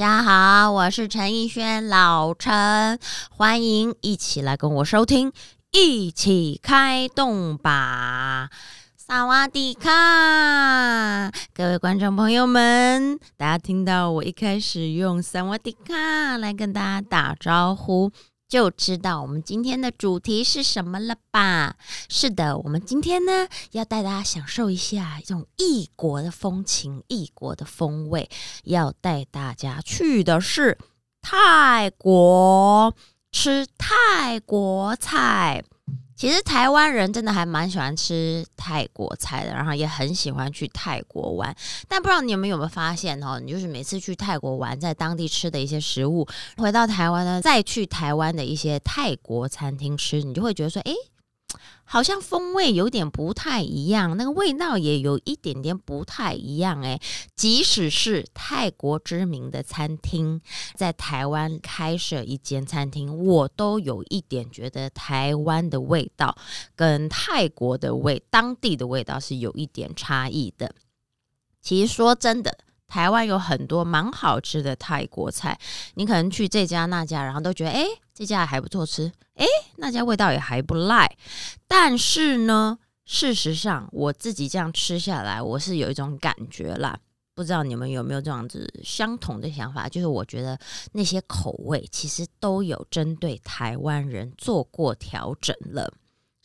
大家好，我是陈奕轩，老陈，欢迎一起来跟我收听，一起开动吧！萨瓦迪卡，各位观众朋友们，大家听到我一开始用萨瓦迪卡来跟大家打招呼。就知道我们今天的主题是什么了吧？是的，我们今天呢要带大家享受一下一种异国的风情、异国的风味，要带大家去的是泰国吃泰国菜。其实台湾人真的还蛮喜欢吃泰国菜的，然后也很喜欢去泰国玩。但不知道你们有没有发现哦，你就是每次去泰国玩，在当地吃的一些食物，回到台湾呢，再去台湾的一些泰国餐厅吃，你就会觉得说，哎。好像风味有点不太一样，那个味道也有一点点不太一样诶，即使是泰国知名的餐厅，在台湾开设一间餐厅，我都有一点觉得台湾的味道跟泰国的味、当地的味道是有一点差异的。其实说真的。台湾有很多蛮好吃的泰国菜，你可能去这家那家，然后都觉得哎，这家还不错吃，哎，那家味道也还不赖。但是呢，事实上我自己这样吃下来，我是有一种感觉啦，不知道你们有没有这样子相同的想法？就是我觉得那些口味其实都有针对台湾人做过调整了。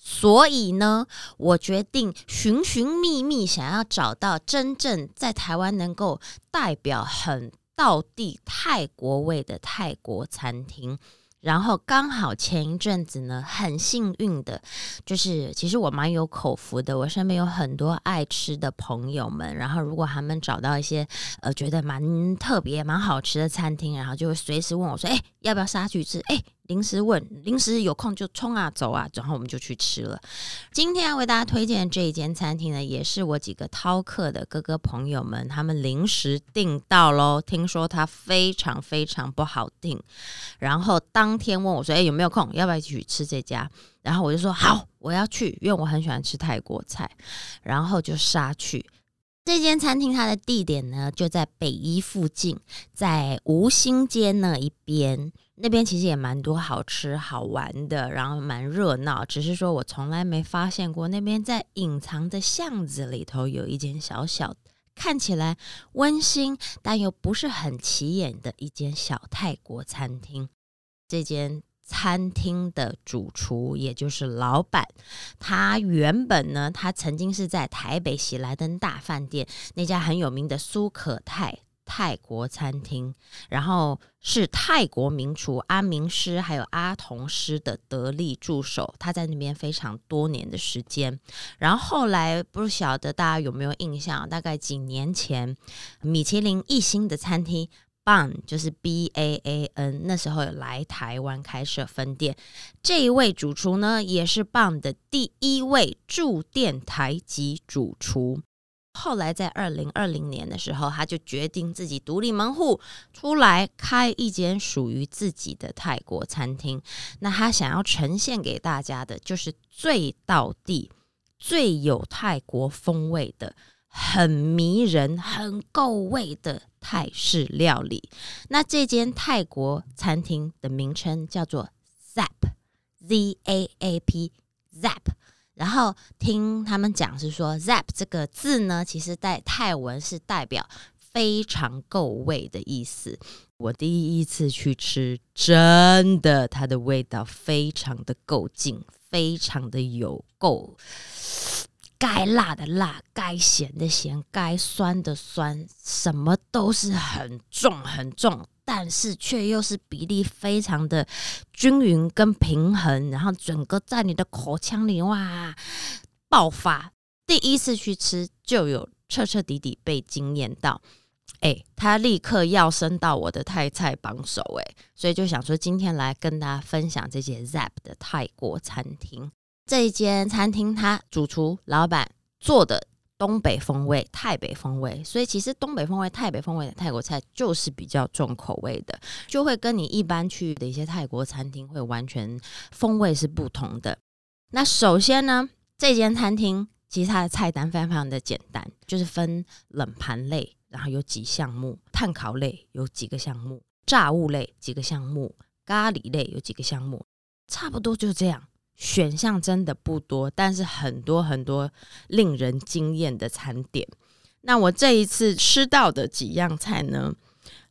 所以呢，我决定寻寻觅觅，想要找到真正在台湾能够代表很道地泰国味的泰国餐厅。然后刚好前一阵子呢，很幸运的，就是其实我蛮有口福的，我身边有很多爱吃的朋友们。然后如果他们找到一些呃觉得蛮特别、蛮好吃的餐厅，然后就会随时问我说：“哎，要不要杀去吃？”哎。临时问，临时有空就冲啊走啊，然后我们就去吃了。今天要为大家推荐这一间餐厅呢，也是我几个饕客的哥哥朋友们，他们临时订到喽。听说它非常非常不好订，然后当天问我说：“哎，有没有空？要不要一起去吃这家？”然后我就说：“好，我要去，因为我很喜欢吃泰国菜。”然后就杀去这间餐厅，它的地点呢就在北一附近，在吴兴街那一边。那边其实也蛮多好吃好玩的，然后蛮热闹。只是说我从来没发现过，那边在隐藏的巷子里头有一间小小、看起来温馨但又不是很起眼的一间小泰国餐厅。这间餐厅的主厨，也就是老板，他原本呢，他曾经是在台北喜来登大饭店那家很有名的苏可泰。泰国餐厅，然后是泰国名厨阿明师还有阿童师的得力助手，他在那边非常多年的时间。然后后来不晓得大家有没有印象，大概几年前，米其林一星的餐厅 Ban 就是 B A A N，那时候来台湾开设分店。这一位主厨呢，也是 Ban 的第一位驻店台籍主厨。后来在二零二零年的时候，他就决定自己独立门户出来开一间属于自己的泰国餐厅。那他想要呈现给大家的就是最道地、最有泰国风味的、很迷人、很够味的泰式料理。那这间泰国餐厅的名称叫做 Zap，Z A A P，Zap。然后听他们讲是说，zap 这个字呢，其实在泰文是代表非常够味的意思。我第一次去吃，真的，它的味道非常的够劲，非常的有够，该辣的辣，该咸的咸，该酸的酸，什么都是很重很重。但是却又是比例非常的均匀跟平衡，然后整个在你的口腔里哇爆发。第一次去吃就有彻彻底底被惊艳到，哎，他立刻要升到我的泰菜榜首，哎，所以就想说今天来跟大家分享这些 Zap 的泰国餐厅。这一间餐厅，他主厨老板做的。东北风味、泰北风味，所以其实东北风味、泰北风味的泰国菜就是比较重口味的，就会跟你一般去的一些泰国餐厅会完全风味是不同的。那首先呢，这间餐厅其实它的菜单非常非常的简单，就是分冷盘类。然后有几项目，碳烤类有几个项目，炸物类几个项目，咖喱类有几个项目，差不多就这样。选项真的不多，但是很多很多令人惊艳的餐点。那我这一次吃到的几样菜呢？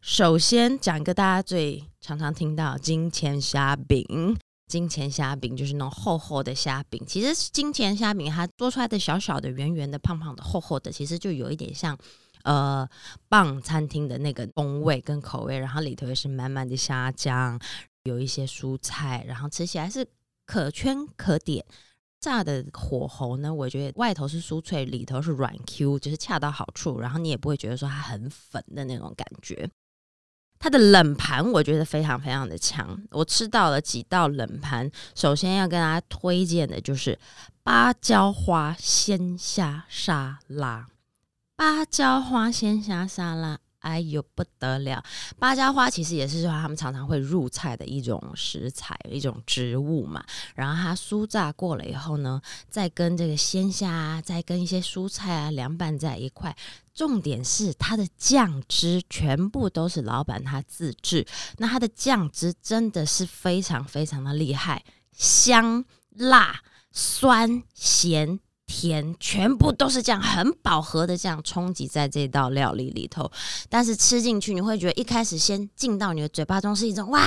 首先讲一个大家最常常听到金钱虾饼。金钱虾饼就是那种厚厚的虾饼。其实金钱虾饼它做出来的小小的、圆圆的、胖胖的、厚厚的，其实就有一点像呃棒餐厅的那个风味跟口味。然后里头也是满满的虾酱，有一些蔬菜，然后吃起来是。可圈可点，炸的火候呢？我觉得外头是酥脆，里头是软 Q，就是恰到好处。然后你也不会觉得说它很粉的那种感觉。它的冷盘我觉得非常非常的强。我吃到了几道冷盘，首先要跟大家推荐的就是芭蕉花鲜虾沙拉。芭蕉花鲜虾沙拉。哎呦不得了！芭蕉花其实也是说他们常常会入菜的一种食材，一种植物嘛。然后它酥炸过了以后呢，再跟这个鲜虾，啊再跟一些蔬菜啊凉拌在一块。重点是它的酱汁全部都是老板他自制，那它的酱汁真的是非常非常的厉害，香辣酸咸。甜全部都是这样，很饱和的这样冲击在这道料理里头，但是吃进去你会觉得一开始先进到你的嘴巴中是一种哇。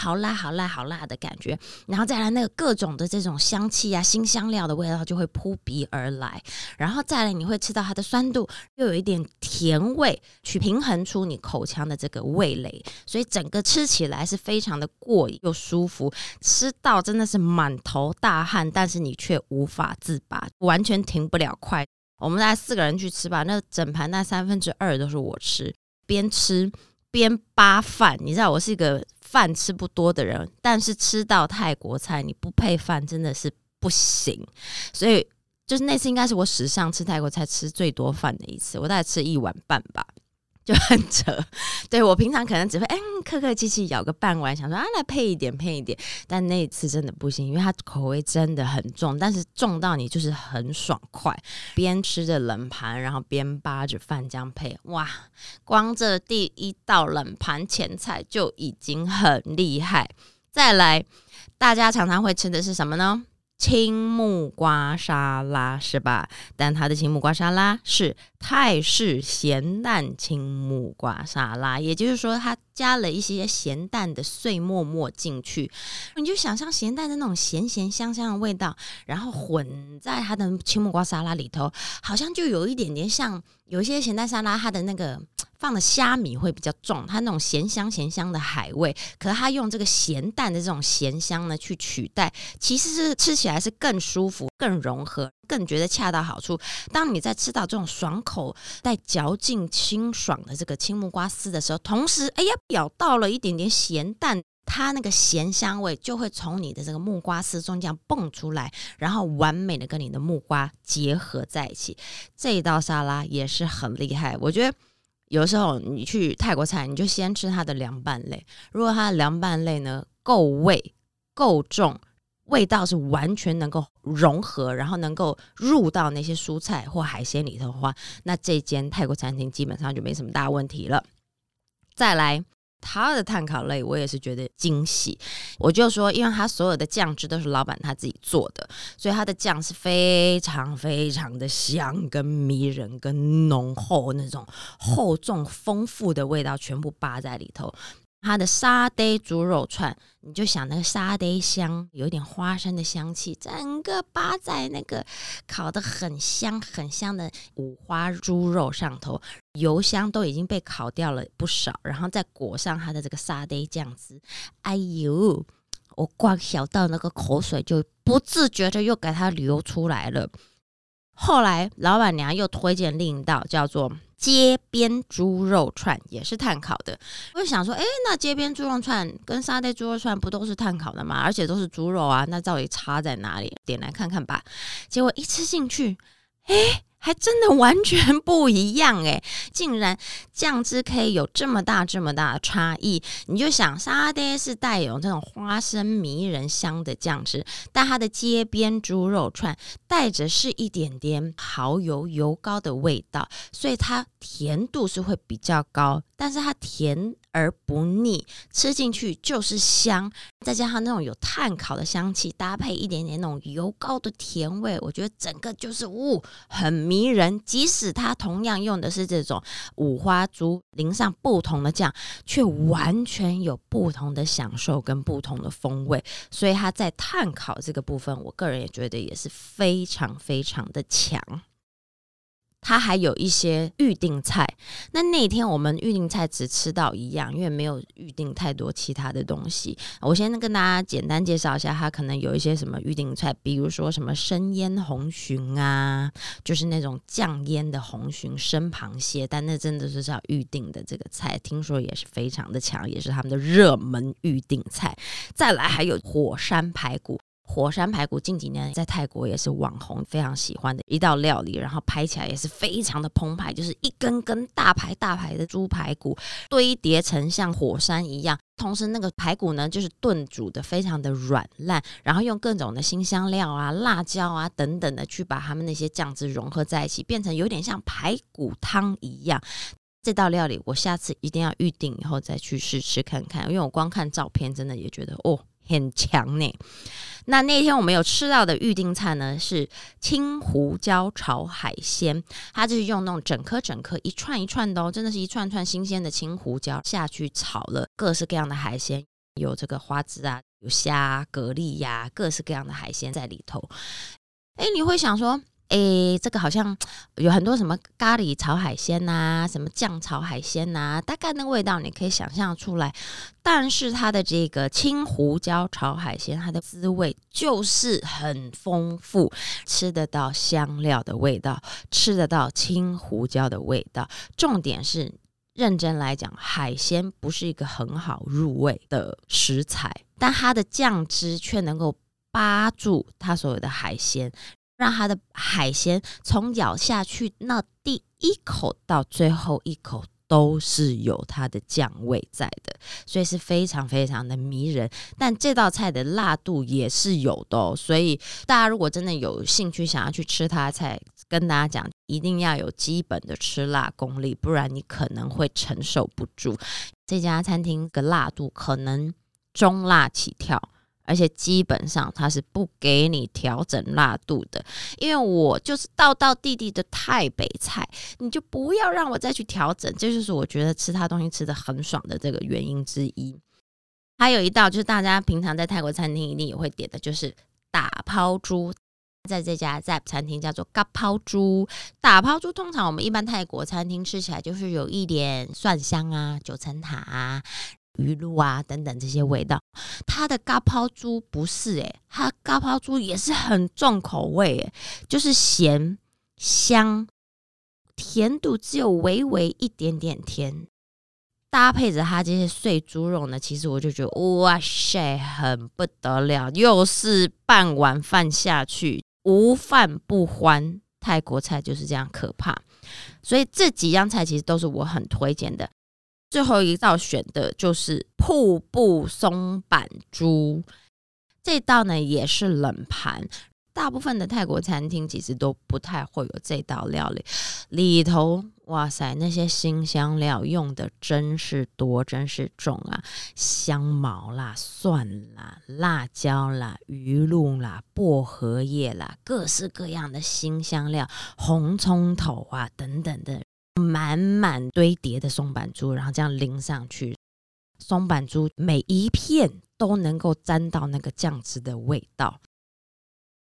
好辣好辣好辣的感觉，然后再来那个各种的这种香气啊，新香料的味道就会扑鼻而来，然后再来你会吃到它的酸度，又有一点甜味，去平衡出你口腔的这个味蕾，所以整个吃起来是非常的过瘾又舒服，吃到真的是满头大汗，但是你却无法自拔，完全停不了筷。我们大概四个人去吃吧，那整盘那三分之二都是我吃，边吃边扒饭，你知道我是一个。饭吃不多的人，但是吃到泰国菜你不配饭真的是不行，所以就是那次应该是我史上吃泰国菜吃最多饭的一次，我大概吃一碗半吧。就很扯，对我平常可能只会嗯客客气气咬个半碗，想说啊来配一点配一点，但那一次真的不行，因为它口味真的很重，但是重到你就是很爽快，边吃着冷盘，然后边扒着饭这样配，哇，光这第一道冷盘前菜就已经很厉害，再来大家常常会吃的是什么呢？青木瓜沙拉是吧？但它的青木瓜沙拉是泰式咸蛋青木瓜沙拉，也就是说，它加了一些咸蛋的碎末末进去。你就想象咸蛋的那种咸咸香香的味道，然后混在它的青木瓜沙拉里头，好像就有一点点像有一些咸蛋沙拉，它的那个。放的虾米会比较重，它那种咸香咸香的海味，可是它用这个咸蛋的这种咸香呢去取代，其实是吃起来是更舒服、更融合、更觉得恰到好处。当你在吃到这种爽口带嚼劲、清爽的这个青木瓜丝的时候，同时哎呀咬到了一点点咸蛋，它那个咸香味就会从你的这个木瓜丝中间蹦出来，然后完美的跟你的木瓜结合在一起。这一道沙拉也是很厉害，我觉得。有时候你去泰国菜，你就先吃它的凉拌类。如果它的凉拌类呢够味、够重，味道是完全能够融合，然后能够入到那些蔬菜或海鲜里头的话，那这间泰国餐厅基本上就没什么大问题了。再来。他的碳烤类我也是觉得惊喜，我就说，因为他所有的酱汁都是老板他自己做的，所以他的酱是非常非常的香、跟迷人、跟浓厚那种厚重丰富的味道，全部扒在里头。它的沙爹猪肉串，你就想那个沙爹香，有一点花生的香气，整个扒在那个烤的很香很香的五花猪肉上头，油香都已经被烤掉了不少，然后再裹上它的这个沙爹酱汁，哎呦，我光想到那个口水就不自觉的又给它流出来了。后来老板娘又推荐另一道叫做。街边猪肉串也是碳烤的，我就想说，哎，那街边猪肉串跟沙爹猪肉串不都是碳烤的吗？而且都是猪肉啊，那到底差在哪里？点来看看吧。结果一吃进去，哎，还真的完全不一样诶！竟然酱汁可以有这么大这么大的差异，你就想沙爹是带有这种花生迷人香的酱汁，但它的街边猪肉串带着是一点点蚝油油膏的味道，所以它甜度是会比较高，但是它甜。而不腻，吃进去就是香，再加上那种有炭烤的香气，搭配一点点那种油膏的甜味，我觉得整个就是呜，很迷人。即使它同样用的是这种五花猪，淋上不同的酱，却完全有不同的享受跟不同的风味。所以它在炭烤这个部分，我个人也觉得也是非常非常的强。它还有一些预定菜，那那天我们预定菜只吃到一样，因为没有预定太多其他的东西。我先跟大家简单介绍一下，它可能有一些什么预定菜，比如说什么生腌红鲟啊，就是那种酱腌的红鲟生螃蟹，但那真的是要预定的这个菜，听说也是非常的强，也是他们的热门预定菜。再来还有火山排骨。火山排骨近几年在泰国也是网红非常喜欢的一道料理，然后拍起来也是非常的澎湃，就是一根根大排大排的猪排骨堆叠成像火山一样，同时那个排骨呢就是炖煮的非常的软烂，然后用各种的新香料啊、辣椒啊等等的去把他们那些酱汁融合在一起，变成有点像排骨汤一样。这道料理我下次一定要预定以后再去试吃看看，因为我光看照片真的也觉得哦。很强呢。那那天我们有吃到的预定菜呢，是青胡椒炒海鲜。它就是用那种整颗整颗、一串一串的哦，真的是一串串新鲜的青胡椒下去炒了各式各样的海鲜，有这个花枝啊，有虾、蛤蜊呀，各式各样的海鲜在里头。哎，你会想说？诶，这个好像有很多什么咖喱炒海鲜呐，什么酱炒海鲜呐，大概那味道你可以想象出来。但是它的这个青胡椒炒海鲜，它的滋味就是很丰富，吃得到香料的味道，吃得到青胡椒的味道。重点是，认真来讲，海鲜不是一个很好入味的食材，但它的酱汁却能够扒住它所有的海鲜。让它的海鲜从咬下去那第一口到最后一口都是有它的酱味在的，所以是非常非常的迷人。但这道菜的辣度也是有的哦，所以大家如果真的有兴趣想要去吃它的菜，跟大家讲，一定要有基本的吃辣功力，不然你可能会承受不住。这家餐厅的辣度可能中辣起跳。而且基本上它是不给你调整辣度的，因为我就是道道地地的台北菜，你就不要让我再去调整，这就是我觉得吃它东西吃的很爽的这个原因之一。还有一道就是大家平常在泰国餐厅一定也会点的，就是打抛猪，在这家在餐厅叫做嘎抛猪。打抛猪通常我们一般泰国餐厅吃起来就是有一点蒜香啊、九层塔啊。鱼露啊，等等这些味道，它的嘎抛猪不是诶，它嘎抛猪也是很重口味诶，就是咸香甜度只有微微一点点甜，搭配着它这些碎猪肉呢，其实我就觉得哇塞，很不得了，又是半碗饭下去，无饭不欢。泰国菜就是这样可怕，所以这几样菜其实都是我很推荐的。最后一道选的就是瀑布松板猪，这道呢也是冷盘，大部分的泰国餐厅其实都不太会有这道料理。里头哇塞，那些新香料用的真是多，真是重啊！香茅啦、蒜啦、辣椒啦、鱼露啦、薄荷叶啦，各式各样的新香料，红葱头啊等等的。满满堆叠的松板猪，然后这样淋上去，松板猪每一片都能够沾到那个酱汁的味道。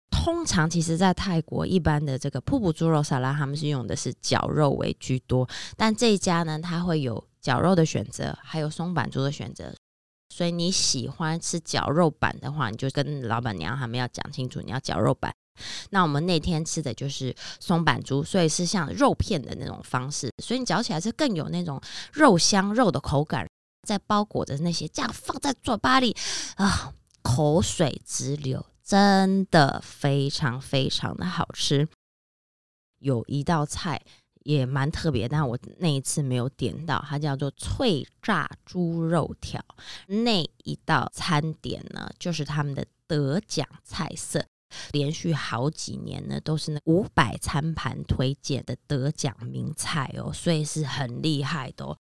通常其实，在泰国一般的这个瀑布猪肉沙拉，他们是用的是绞肉为居多，但这一家呢，它会有绞肉的选择，还有松板猪的选择。所以你喜欢吃绞肉版的话，你就跟老板娘他们要讲清楚，你要绞肉版。那我们那天吃的就是松板猪，所以是像肉片的那种方式，所以你嚼起来是更有那种肉香肉的口感，在包裹着那些，酱放在嘴巴里啊，口水直流，真的非常非常的好吃。有一道菜也蛮特别，但我那一次没有点到，它叫做脆炸猪肉条。那一道餐点呢，就是他们的得奖菜色，连续好几年呢都是那五百餐盘推荐的得奖名菜哦，所以是很厉害的哦。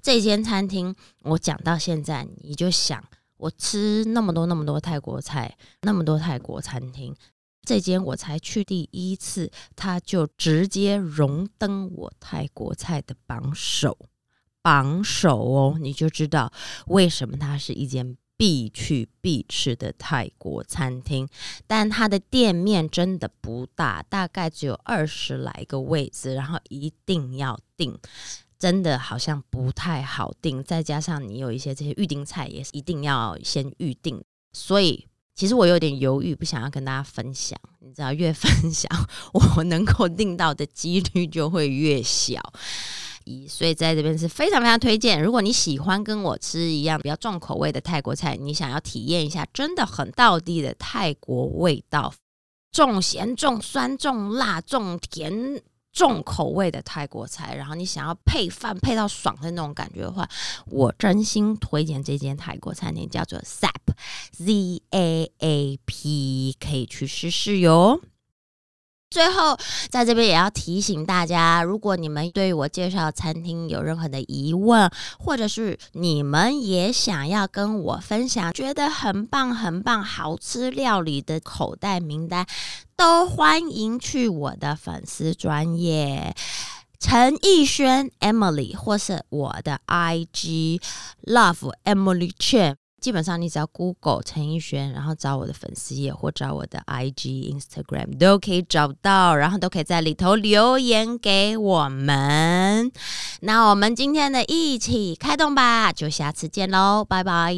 这间餐厅我讲到现在，你就想我吃那么多那么多泰国菜，那么多泰国餐厅。这间我才去第一次，他就直接荣登我泰国菜的榜首，榜首哦，你就知道为什么它是一间必去必吃的泰国餐厅。但它的店面真的不大，大概只有二十来个位置，然后一定要订，真的好像不太好订。再加上你有一些这些预定菜，也是一定要先预定，所以。其实我有点犹豫，不想要跟大家分享。你知道，越分享，我能够订到的几率就会越小。所以在这边是非常非常推荐。如果你喜欢跟我吃一样比较重口味的泰国菜，你想要体验一下真的很道地的泰国味道，重咸、重酸、重辣、重甜。重口味的泰国菜，然后你想要配饭配到爽的那种感觉的话，我真心推荐这间泰国餐厅，叫做 Zap Z A A P，可以去试试哟。最后，在这边也要提醒大家，如果你们对我介绍餐厅有任何的疑问，或者是你们也想要跟我分享觉得很棒、很棒、好吃料理的口袋名单，都欢迎去我的粉丝专业陈奕轩 Emily，或是我的 IG Love Emily Chen。基本上，你只要 Google 陈奕迅，然后找我的粉丝页或找我的 IG Instagram 都可以找到，然后都可以在里头留言给我们。那我们今天的一起开动吧，就下次见喽，拜拜。